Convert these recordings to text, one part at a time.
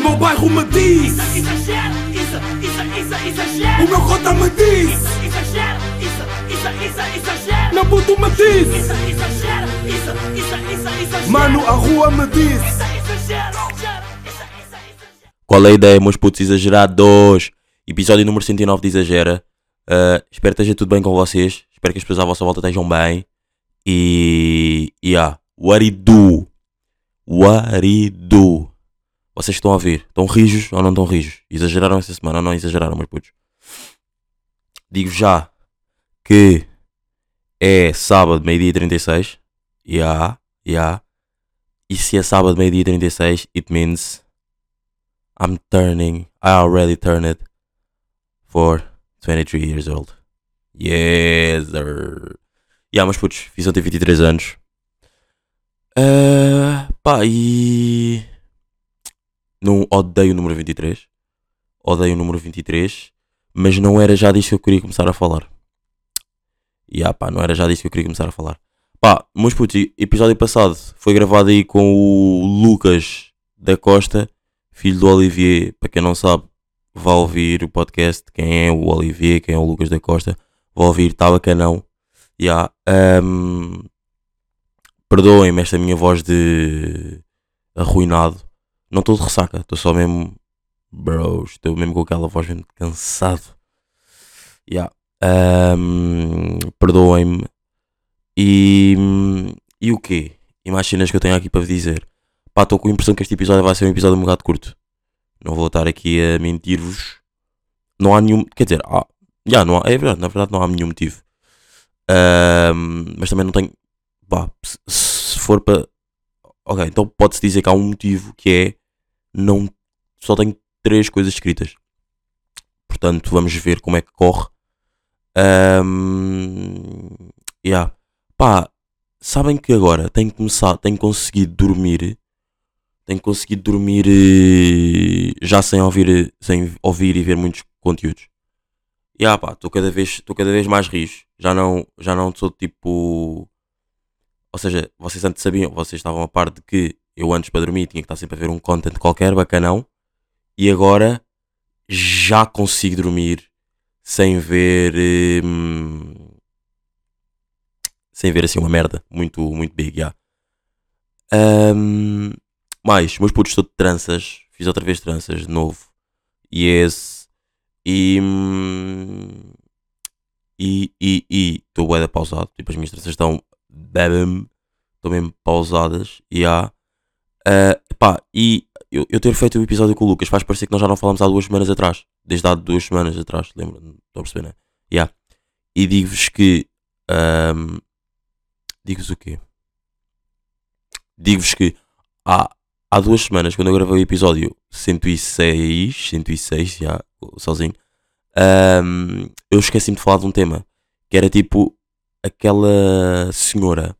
meu bairro me diz Isso, exagero, isso, isso, isso, exagero. O meu cota me diz Isso, exagero, isso, isso, isso, exagero. Meu puto me diz Isso, exagero, isso, isso, isso, exagero. Mano, a rua me diz Isso, exagero. Qual é a ideia, meus putos exagerados? Episódio número 109 de Exagera. Uh, espero que esteja tudo bem com vocês. Espero que as pessoas à vossa volta estejam bem. E. Yeah. What it do? What it do? Vocês estão a ver? Estão rijos ou não estão rijos? Exageraram esta semana ou não exageraram, meus putos? Digo já que é sábado, meio-dia e 36. Yeah, yeah. E se é sábado, meio-dia e 36, it means I'm turning, I already turned for 23 years old. Yes, sir. Yeah, mas putos, fiz ontem 23 anos. Uh, pá, e. Não odeio o número 23. Odeio o número 23. Mas não era já disto que eu queria começar a falar. Yeah, pá, não era já disto que eu queria começar a falar. Pá, meus putos, e- episódio passado foi gravado aí com o Lucas da Costa, filho do Olivier. Para quem não sabe, vá ouvir o podcast. Quem é o Olivier, quem é o Lucas da Costa, vá ouvir, tá bacanão. Yeah, um, Perdoem-me esta minha voz de arruinado. Não estou de ressaca, estou só mesmo. Bro, estou mesmo com aquela voz mesmo cansado. Yeah. Um, Perdoem-me. E. E o quê? E mais cenas que eu tenho aqui para vos dizer. Pá, estou com a impressão que este episódio vai ser um episódio um bocado curto. Não vou estar aqui a mentir-vos. Não há nenhum. Quer dizer, há, já, não há, é verdade, na verdade não há nenhum motivo. Ahm, mas também não tenho. Pá, se, se for para. Ok, então pode-se dizer que há um motivo que é. Não. Só tenho três coisas escritas. Portanto, vamos ver como é que corre. Ahm, yeah. Pá, sabem que agora tenho começado, tenho conseguido dormir. Tenho conseguido dormir eh, já sem ouvir, sem ouvir e ver muitos conteúdos. E ah pá, estou cada vez, estou cada vez mais rijo. Já não, já não sou tipo. Ou seja, vocês antes sabiam, vocês estavam a par de que eu antes para dormir tinha que estar sempre a ver um content qualquer, bacanão. E agora já consigo dormir sem ver. hum, sem ver assim uma merda muito, muito big, já. Ahm, mais, meus putos, estou de tranças. Fiz outra vez tranças de novo. E esse. E. hum, E. E. E. Estou bué pausado. Tipo, as minhas tranças estão. Bebem. Estão mesmo pausadas. E há. Ah, pá, e. Eu, eu ter feito o episódio com o Lucas faz parecer que nós já não falamos há duas semanas atrás. Desde há duas semanas atrás. Lembra? Estão a perceber, né? Yeah. E digo-vos que. ahm, Digo-vos o quê? Digo-vos que há, há duas semanas, quando eu gravei o episódio 106, 106, já, sozinho, ahm, eu esqueci-me de falar de um tema que era tipo aquela senhora,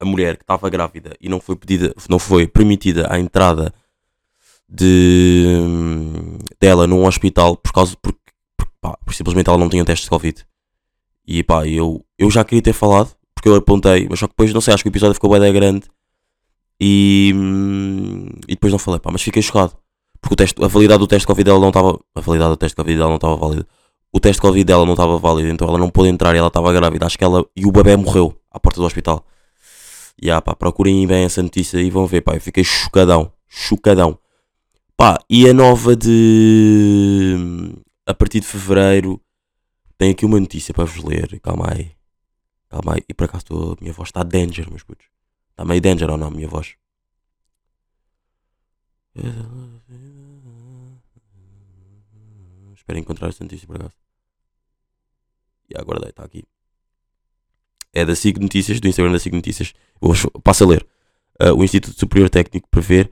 a mulher que estava grávida e não foi pedida, não foi permitida a entrada de dela num hospital por causa porque, porque, pá, porque simplesmente ela não tinha teste de Covid. E pá, eu, eu já queria ter falado, porque eu apontei, mas só que depois não sei, acho que o episódio ficou bem grande e, hum, e depois não falei, pá, mas fiquei chocado. Porque o teste, a validade do teste de Covid dela não estava. A validade do teste de Covid dela não estava válida. O teste de Covid dela não estava válido, então ela não pôde entrar e ela estava grávida. Acho que ela. E o bebê morreu à porta do hospital. E ah, pá, procurem bem essa notícia e vão ver, pá. Eu fiquei chocadão. Chocadão. Pá, e a nova de. A partir de fevereiro. Tem aqui uma notícia para vos ler. Calma aí. Calma aí. E por acaso tô- a minha voz está danger, meus putos. Está meio danger ou não, a minha voz? Espero encontrar esta notícia por acaso. E aguardei, está aqui. É da SIG Notícias, do Instagram da SIG Notícias. Vou, passo a ler. Ah, o Instituto Superior Técnico prevê,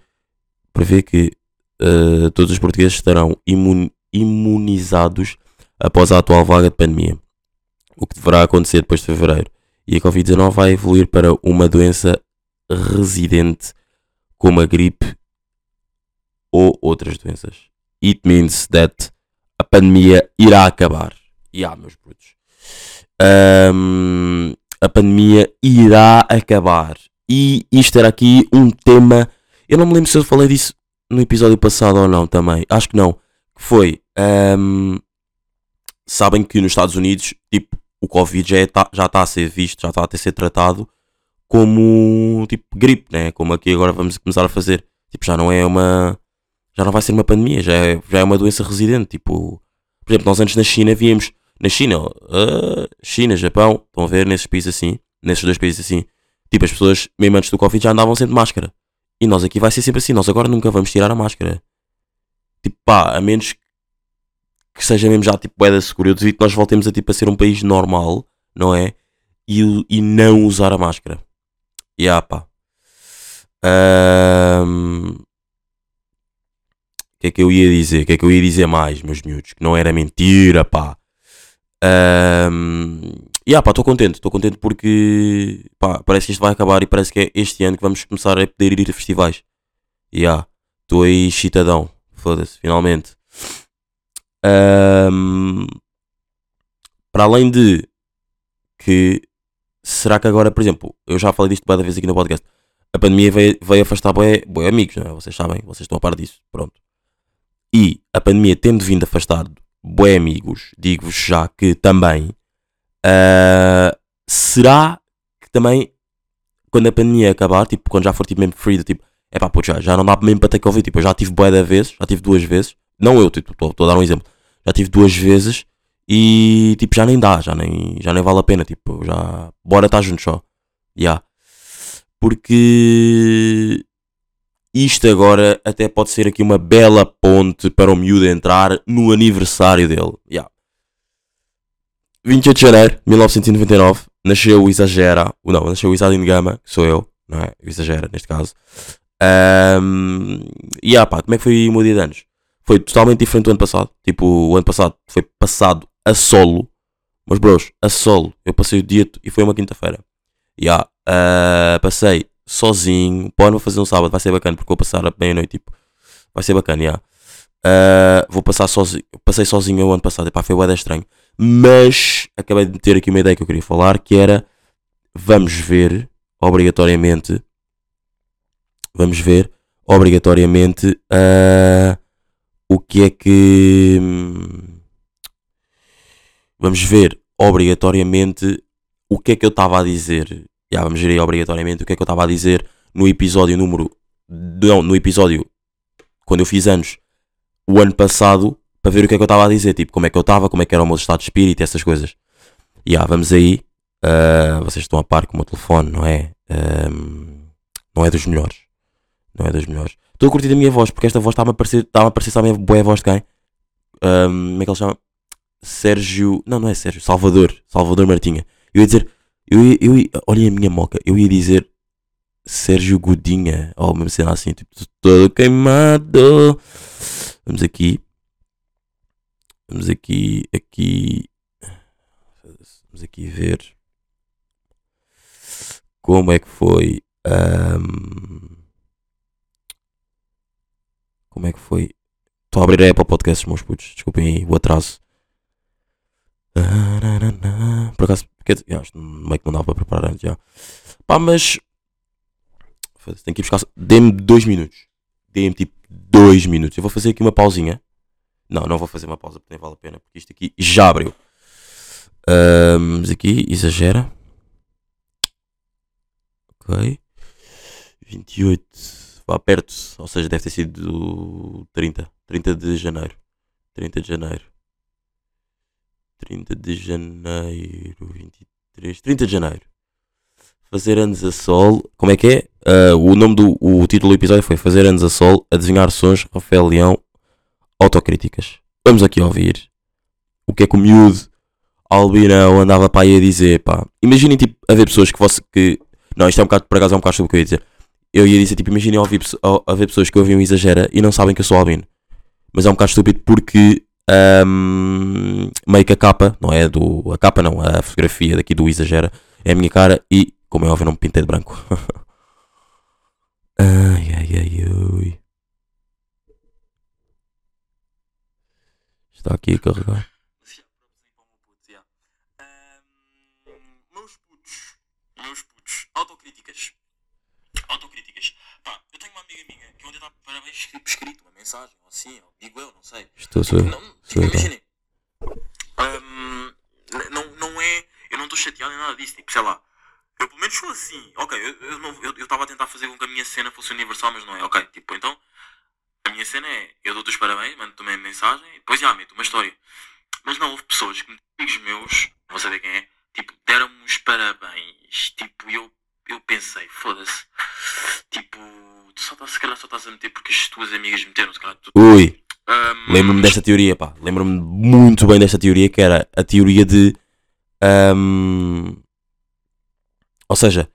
prevê que ah, todos os portugueses estarão imun- imunizados após a atual vaga de pandemia. O que deverá acontecer depois de fevereiro. E a Covid-19 vai evoluir para uma doença residente como a gripe ou outras doenças. It means that a pandemia irá acabar. E há, meus brutos. Ahm, a pandemia irá acabar. E isto era aqui um tema. Eu não me lembro se eu falei disso no episódio passado ou não também. Acho que não. Que foi. ahm, sabem que nos Estados Unidos, tipo, o Covid já está já tá a ser visto, já está a ser tratado como tipo gripe, né? Como aqui agora vamos começar a fazer. Tipo, já não é uma. Já não vai ser uma pandemia, já é, já é uma doença residente. Tipo, por exemplo, nós antes na China víamos. Na China, ah, China, Japão, estão a ver nesses países assim, nesses dois países assim. Tipo, as pessoas, mesmo antes do Covid, já andavam sem máscara. E nós aqui vai ser sempre assim, nós agora nunca vamos tirar a máscara. Tipo, pá, a menos que seja mesmo já tipo bué da seguro. Eu duvido que nós voltemos a tipo a ser um país normal, não é? E, e não usar a máscara. E ah, pá. Ahm, O que é que eu ia dizer? O que é que eu ia dizer mais, meus miúdos? Que não era mentira, pá. Um, e ah, pá, estou contente. Estou contente porque pá, parece que isto vai acabar e parece que é este ano que vamos começar a poder ir a festivais. E ah, estou aí excitadão. Foda-se, finalmente. Ahm, para além de que será que agora, por exemplo, eu já falei disto várias vezes aqui no podcast. A pandemia veio, veio afastar bué, bué amigos, não é? Vocês sabem, vocês estão a par disso. Pronto. E a pandemia tendo vindo afastar bué amigos, digo-vos já que também ah, será que também quando a pandemia acabar, tipo, quando já for tipo mesmo free, tipo, é pá, já, já não dá mesmo para ter Covid, tipo, eu já tive bué da vezes, já tive duas vezes, não eu, tipo, estou a dar um exemplo, já tive duas vezes e tipo, já nem dá, já nem, já nem vale a pena, tipo, já, bora estar juntos só, já. Porque isto agora até pode ser aqui uma bela ponte para o miúdo entrar no aniversário dele, já. 28 de janeiro de 1999, nasceu o Exagera, não, nasceu o Isadin Gama, que sou eu, não é? O Exagera, neste caso. Ahm, e ah, pá, como é que foi o meu dia de anos? Foi totalmente diferente do ano passado. Tipo, o ano passado foi passado a solo. Mas, bros, a solo. Eu passei o dia e foi uma quinta-feira. E ah, ah, passei sozinho. Não vou fazer um sábado, vai ser bacana porque vou passar a meia-noite. Tipo, vai ser bacana, já. Ah, vou passar sozinho. Passei sozinho o ano passado. Epá, foi bué estranho. Mas acabei de ter aqui uma ideia que eu queria falar que era vamos ver obrigatoriamente vamos ver obrigatoriamente ah, o que é que vamos ver obrigatoriamente o que é que eu estava a dizer Já, vamos ver aí obrigatoriamente o que é que eu estava a dizer no episódio número não, no episódio quando eu fiz anos o ano passado para ver o que é que eu estava a dizer, tipo, como é que eu estava, como é que era o meu estado de espírito, essas coisas. Ah, vamos aí. Ah, vocês estão a par com o meu telefone, não é? Ahm, não é dos melhores. Não é dos melhores. Estou a curtir a minha voz, porque esta voz está-me a parecer, está a parecer, boa voz de quem? Ahm, como é que ele chama? Sérgio. Não, não é Sérgio. Salvador. Salvador Martinha. Eu ia dizer. Eu eu olhem a minha moca. Eu ia dizer Sérgio Godinha. Ou mesmo cena assim, tipo, todo queimado. Vamos aqui. Vamos aqui, aqui. Vamos aqui ver como é que foi. ahm, como é que foi? Estou a abrir a Apple Podcasts, meus putos. Desculpem aí o atraso. Por acaso, quer já, isto meio que não dava para preparar antes já. Pá, mas. Tenho que ir buscar. Dê-me dois minutos. Dê-me tipo dois minutos. Eu vou fazer aqui uma pausinha. Não, não vou fazer uma pausa porque nem vale a pena, porque isto aqui já abriu. Ahm, Vamos aqui, exagera. Ok. 28. Vá perto, ou seja, deve ter sido 30. 30 de janeiro. 30 de janeiro. 30 de janeiro. 23. 30 de janeiro. Fazer anos a sol. Como é que é? Ah, o nome do o título do episódio foi Fazer anos a sol, adivinhar sons, Rafael Leão, autocríticas. Vamos aqui ouvir o que é que o miúdo Albinão andava para aí a dizer, pá. Imaginem, tipo, haver pessoas que você que... Não, isto é um bocado, por acaso é um bocado sobre o que eu ia dizer. Eu ia dizer, tipo, imaginem ao- haver pessoas que ouvem o Exagera e não sabem que eu sou albino. Mas é um bocado estúpido porque... ahm, meio que a capa, não é do... A capa não, a fotografia daqui do Exagera é a minha cara e, como é óbvio, não me pintei de branco. ai, ai, ai, ai. Está aqui a carregar. meus putos, meus putos, autocríticas. Autocríticas. Pá, eu tenho uma amiga minha que ontem estava. Parabéns tipo escrito, uma mensagem, ou assim, ou digo eu, não sei. Estou, sou eu, então. imaginem. Hum, não, não é. Eu não estou chateado em nada disso. Tipo, sei lá. Eu pelo menos sou assim. Ok, eu estava a tentar fazer com que a minha cena fosse universal, mas não é. Ok, tipo, então. A minha cena é. Eu dou-te os parabéns, mando-te uma mensagem e depois já meto uma história. Mas não, houve pessoas que, amigos meus, não vou saber quem é, tipo, deram-me os parabéns. Tipo, eu, eu pensei, foda-se. Tipo, tu só estás, se calhar só estás a meter porque as tuas amigas meteram, se calhar tu. Ui, Hum, lembro-me desta teoria, pá. Lembro-me muito bem desta teoria, que era a teoria de. ahm, ou seja,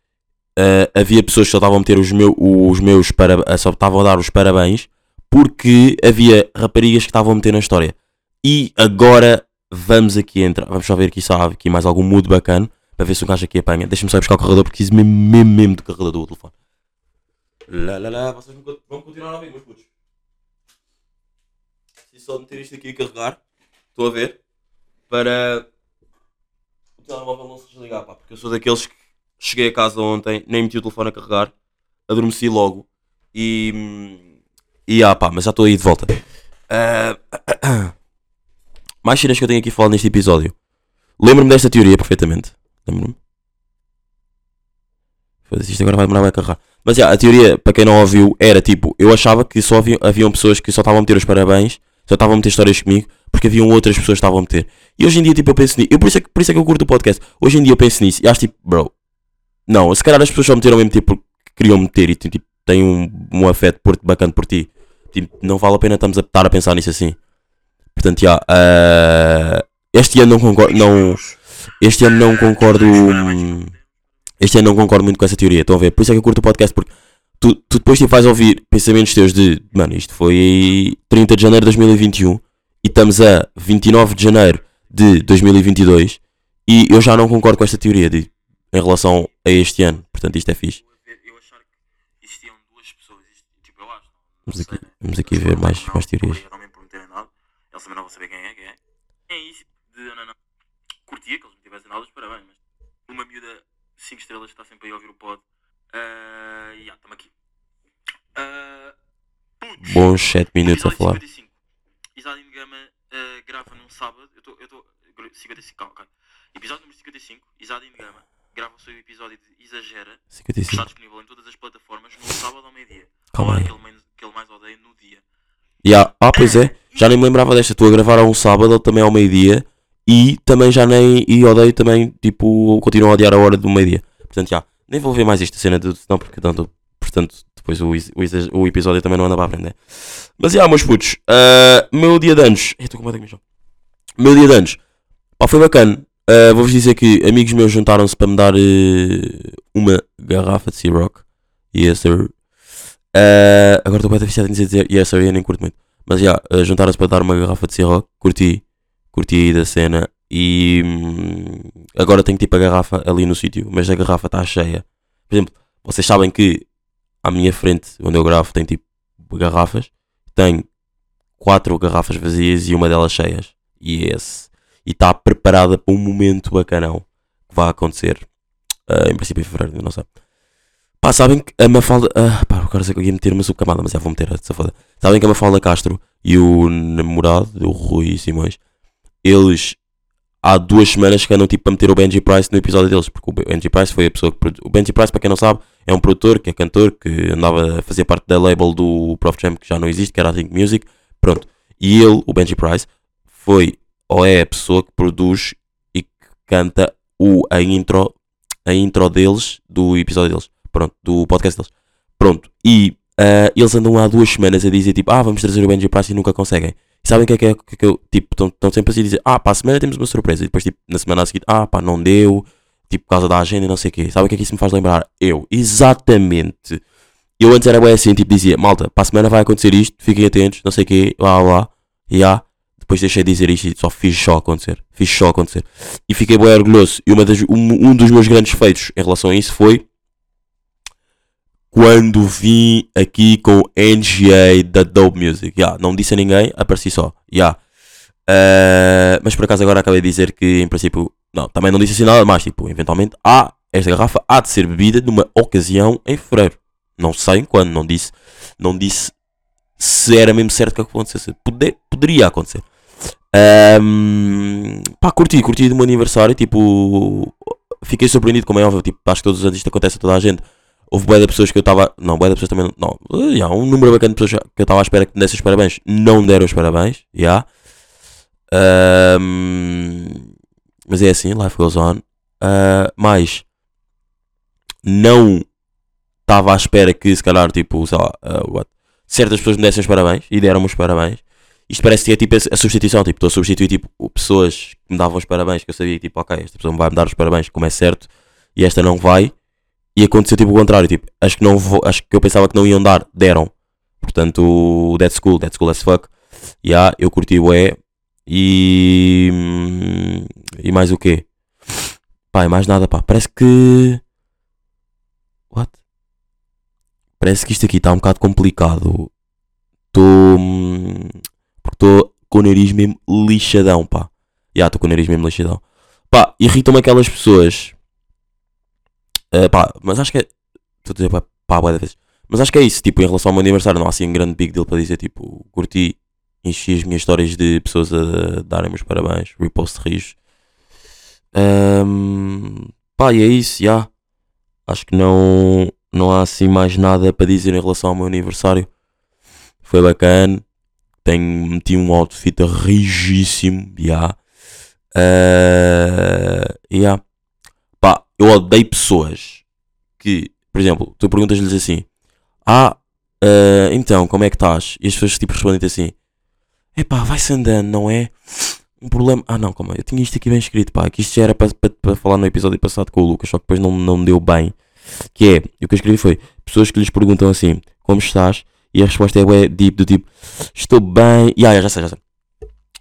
ah, havia pessoas que só estavam a meter os, meu, os meus parabéns. Só estavam a dar os parabéns porque havia raparigas que estavam a meter na história. E agora vamos aqui entrar. Vamos só ver aqui há aqui mais algum mood bacana para ver se o gajo aqui apanha. Deixa-me só ir buscar o carregador porque preciso mesmo, mesmo, mesmo do carregador do telefone. Lá, lá, lá, vocês vão continuar a ouvir, meus putos. Só meter isto aqui a carregar. Estou a ver. Para o telemóvel não se desligar, pá. Porque eu sou daqueles que cheguei a casa ontem, nem meti o telefone a carregar, adormeci logo e. E ah, pá, mas já estou aí de volta. Ah, mais cenas que eu tenho aqui a falar neste episódio. Lembro-me desta teoria perfeitamente. Lembro-me. Isto agora vai demorar a carregar. Mas já, a teoria, para quem não ouviu, era tipo: eu achava que só havia, haviam pessoas que só estavam a meter os parabéns, só estavam a meter histórias comigo, porque haviam outras pessoas que estavam a meter. E hoje em dia, tipo, eu penso nisso. Eu, por, isso é que, por isso é que eu curto o podcast. Hoje em dia eu penso nisso e acho tipo, bro, não, se calhar as pessoas só meteram mesmo tipo porque queriam meter e tipo, têm um, um afeto por, bacana por ti. Tipo, não vale a pena estamos a estar a pensar nisso assim. Portanto, já, ah, este ano não concordo, não, este ano não concordo, este ano não concordo muito com essa teoria, estão a ver? Por isso é que eu curto o podcast, porque tu, tu depois tipo, vais ouvir pensamentos teus de, mano, isto foi 30 de janeiro de 2021 e estamos a 29 de janeiro de 2022 e eu já não concordo com esta teoria de, em relação a este ano, portanto isto é fixe. Eu achar que existiam duas pessoas, isto, tipo, eu acho. Vamos aqui, vamos aqui ver mais, mais teorias. Não me prometerem nada. Eles também não vão saber quem é, quem é. É isso de não. Curtia que eles me tivessem dado os parabéns, mas uma miúda 5 estrelas que está sempre aí a ouvir o pod. Ah, e já, estamos aqui. Ah, putz. Bons 7 minutos a falar. 55. Isadine Gama ah, grava num sábado. Eu estou. Eu estou. 55, calma, calma. Episódio número 55. Isadine Gama grava o seu episódio de Exagera. Que está 55. disponível em todas as plataformas no sábado ao meio-dia. Calma aí. que ele, mais, que ele mais odeia no dia. Ya, Ah, pois é, já nem me lembrava desta. Estou a gravar a um sábado, também ao meio-dia. E também já nem. E odeio também, tipo, continuo a odiar a hora do meio-dia. Portanto, já, nem vou ver mais esta cena, de, não, porque tanto. Portanto, depois o, o, o episódio também não anda para aprender. Mas já, meus putos, ah, meu dia de anos. Estou com chão. Meu dia de anos, pá, foi bacana. Ah, Vou-vos dizer que amigos meus juntaram-se para me dar eh, uma garrafa de Ciroc. Yes, sir. Ah, agora estou bem viciado em dizer yes, sir, eu nem curto muito. Mas já, ah, juntaram-se para dar uma garrafa de Ciroc. Curti, curti aí da cena. E hum, agora tenho tipo a garrafa ali no sítio, mas a garrafa está cheia. Por exemplo, vocês sabem que à minha frente, onde eu gravo, tem tipo garrafas. Tem quatro garrafas vazias e uma delas cheias. E é esse. E está preparada para um momento bacanão que vai acontecer. ah, em princípio em fevereiro, não sei. Pá, sabem que a Mafalda. Ah, pá, agora sei que eu ia meter uma subcamada, mas já vou meter essa foda. Sabem que a Mafalda Castro e o namorado, o Rui Simões, eles há duas semanas que andam tipo a meter o Benji Price no episódio deles, porque o Benji Price foi a pessoa que produ- O Benji Price, para quem não sabe, é um produtor, que é cantor, que andava a fazer parte da label do Prof Jam, que já não existe, que era a Think Music. Pronto. E ele, o Benji Price, foi ou é a pessoa que produz e que canta o, a intro a intro deles, do episódio deles, pronto, do podcast deles. Pronto, e ah, eles andam há duas semanas a dizer tipo, ah, vamos trazer o Benji Price e nunca conseguem. E sabem o que é que, é, que, é que eu, tipo, estão sempre assim a dizer, ah, para a semana temos uma surpresa. E depois, tipo, na semana a seguir, ah, pá, não deu, tipo, por causa da agenda e não sei o quê. Sabem o que é que isso me faz lembrar? Eu, exatamente. Eu antes era bem assim, tipo, dizia, malta, para a semana vai acontecer isto, fiquem atentos, não sei o quê, lá, lá, e ah, depois deixei de dizer isto e só fiz só acontecer. Fiz só acontecer. E fiquei bem orgulhoso. E uma das, um, um dos meus grandes feitos em relação a isso foi quando vim aqui com o NGA da Dope Music. Yeah, não disse a ninguém, apareci só. Yeah. Eh, mas por acaso agora acabei de dizer que em princípio. Não, também não disse assim nada mais. Tipo, eventualmente há. Esta garrafa há de ser bebida numa ocasião em fevereiro. Não sei quando, não disse. Não disse se era mesmo certo que acontecesse. Pode, poderia acontecer. Ahm, pá, curti, curti do meu aniversário. Tipo, fiquei surpreendido, como é óbvio. Tipo, acho que todos os anos isto acontece a toda a gente. Houve boia de pessoas que eu estava. Não, boia de pessoas também. Não, uh, já, um número bacana de pessoas que eu estava à espera que me dessem os parabéns. Não deram os parabéns. Já. Ahm, mas é assim, life goes on. Ah, mas não estava à espera que se calhar, tipo, sei lá, ah, what, certas pessoas me dessem os parabéns e deram-me os parabéns. Isto parece que é tipo a substituição, tipo, estou a substituir tipo, pessoas que me davam os parabéns, que eu sabia, tipo, ok, esta pessoa vai me dar os parabéns, como é certo, e esta não vai. E aconteceu tipo o contrário, tipo, acho que não vou, acho que eu pensava que não iam dar, deram. Portanto, Dead School, Dead School as fuck. Yeah, eu curti o E. E. hum, E mais o quê? Pá, e mais nada, pá. Parece que. What? Parece que isto aqui está um bocado complicado. Estou. Porque estou com o nariz mesmo lixadão, pá. Já, estou com o nariz mesmo lixadão. Pá, irritam-me aquelas pessoas. Ah, pá, mas acho que é. Estou a dizer pá, pá, de vezes. Mas acho que é isso, tipo, em relação ao meu aniversário, não há assim um grande big deal para dizer, tipo, curti, enchi as minhas histórias de pessoas a darem-me os parabéns, repost rios. Ahm, pá, e é isso, já. Acho que não, não há assim mais nada para dizer em relação ao meu aniversário. Foi bacana. Tenho, meti um outfit rigíssimo, já. Ah, já. Pá, eu odeio pessoas que, por exemplo, tu perguntas-lhes assim: Ah, ah, então, como é que estás? E as pessoas tipo respondem-te assim: Epá, vai-se andando, não é? Um problema. Ah, não, calma, eu tinha isto aqui bem escrito, pá, que isto já era para falar no episódio passado com o Lucas, só que depois não, não me deu bem. Que é, o que eu escrevi foi: Pessoas que lhes perguntam assim: Como estás? E a resposta é bué deep, do tipo: Estou bem. E ah, já sei, já sei.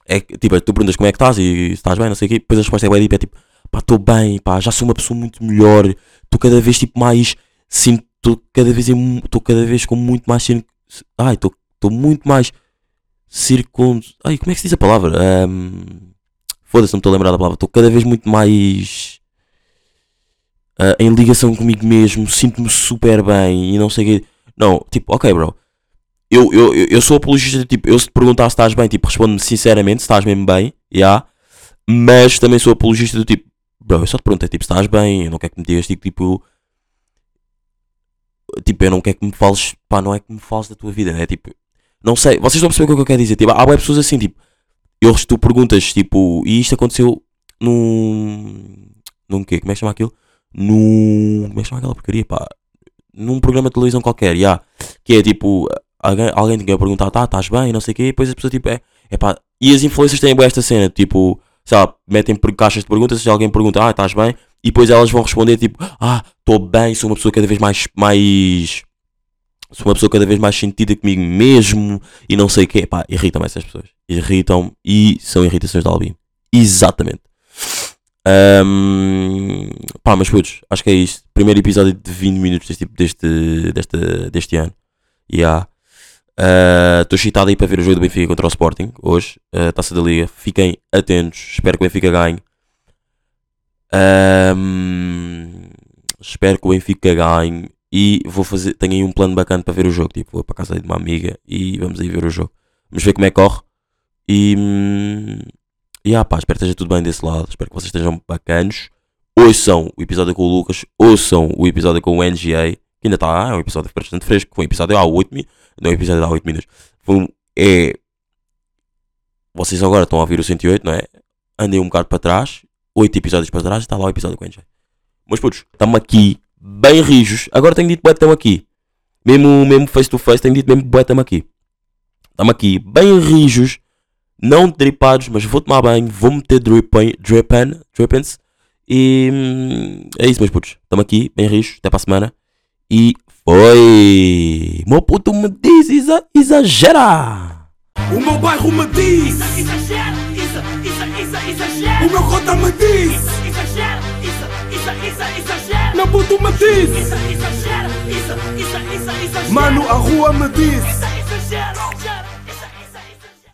É tipo, tu perguntas como é que estás e se estás bem, não sei o quê. Depois a resposta é bué deep, é tipo: Pá, estou bem, pá, já sou uma pessoa muito melhor. Estou cada vez, tipo, mais. Sinto, estou cada vez. Estou cada vez com muito mais. Ai, estou muito mais. Circundo. Ai, como é que se diz a palavra? Ahm, Foda-se, não estou a lembrar da palavra. Estou cada vez muito mais. ah, em ligação comigo mesmo. Sinto-me super bem e não sei o quê. Não, tipo, ok, bro. Eu, eu, eu- sou apologista tipo, eu se te perguntar se estás bem, tipo, responde-me sinceramente, se estás mesmo bem, já. Mas também sou apologista do tipo, bro, eu só te perguntei, tipo, se estás bem, eu não quero que me digas, tipo, tipo, tipo, eu não quero que me fales, pá, não é que me fales da tua vida, né? Tipo, não sei, vocês estão a perceber o que eu quero dizer, tipo, há pessoas assim, tipo, eu, tu perguntas, tipo, e isto aconteceu num, num quê, como é que chama aquilo? Num, como é que chama aquela porcaria, pá? Num programa de televisão qualquer, já, que é tipo, alguém, alguém a perguntar, tá, estás bem, não sei o quê, e depois a pessoa, tipo, é, é pá, e as influências têm bué esta cena, tipo, sei lá, metem caixas de perguntas, se alguém pergunta, ah, estás bem, e depois elas vão responder, tipo, ah, estou bem, sou uma pessoa cada vez mais, mais, sou uma pessoa cada vez mais sentida comigo mesmo, e não sei o quê, pá, irritam-me essas pessoas, irritam e são irritações de albino, exatamente. Ahm, pá, mas putos, acho que é isto. Primeiro episódio de 20 minutos deste, tipo- deste, deste, deste ano. Yeah. Estou excitado aí para ver o jogo do Benfica contra o Sporting hoje, uh, taça da Liga. Fiquem atentos, espero que o Benfica ganhe. Ahm, espero que o Benfica ganhe e vou fazer. Tenho aí um plano bacana para ver o jogo. Tipo, vou para casa de uma amiga e vamos aí ver o jogo. Vamos ver como é que corre. E. hum, e ah, pá, espero que esteja tudo bem desse lado. Espero que vocês estejam bacanos. Ouçam o episódio com o Lucas. Ouçam o episódio com o NGA. Que ainda está. É um episódio bastante fresco. Foi um episódio há 8 minutos. Não é um episódio há 8 minutos. Foi um, é. Vocês agora estão a ouvir o 108, não é? Andei um bocado para trás. 8 episódios para trás. Está lá o episódio com o NGA. Mas putos, estamos aqui. Bem rijos. Agora tenho dito, bué, estamos aqui. Mesmo, mesmo face to face, tenho dito mesmo, bué, estamos aqui. Estamos aqui. Bem rijos não dripados, mas vou tomar banho, vou meter drippen, drippen, drippens e hum, é isso, meus putos. Estamos aqui, bem rijos, até para a semana. E foi! Meu puto me diz, exa- exagera! O meu bairro me diz, Exagera, o meu cota me diz, Exagera, isa, isa, isa, exagera. meu puto me diz, exagera, mano, a rua me diz. Exagera.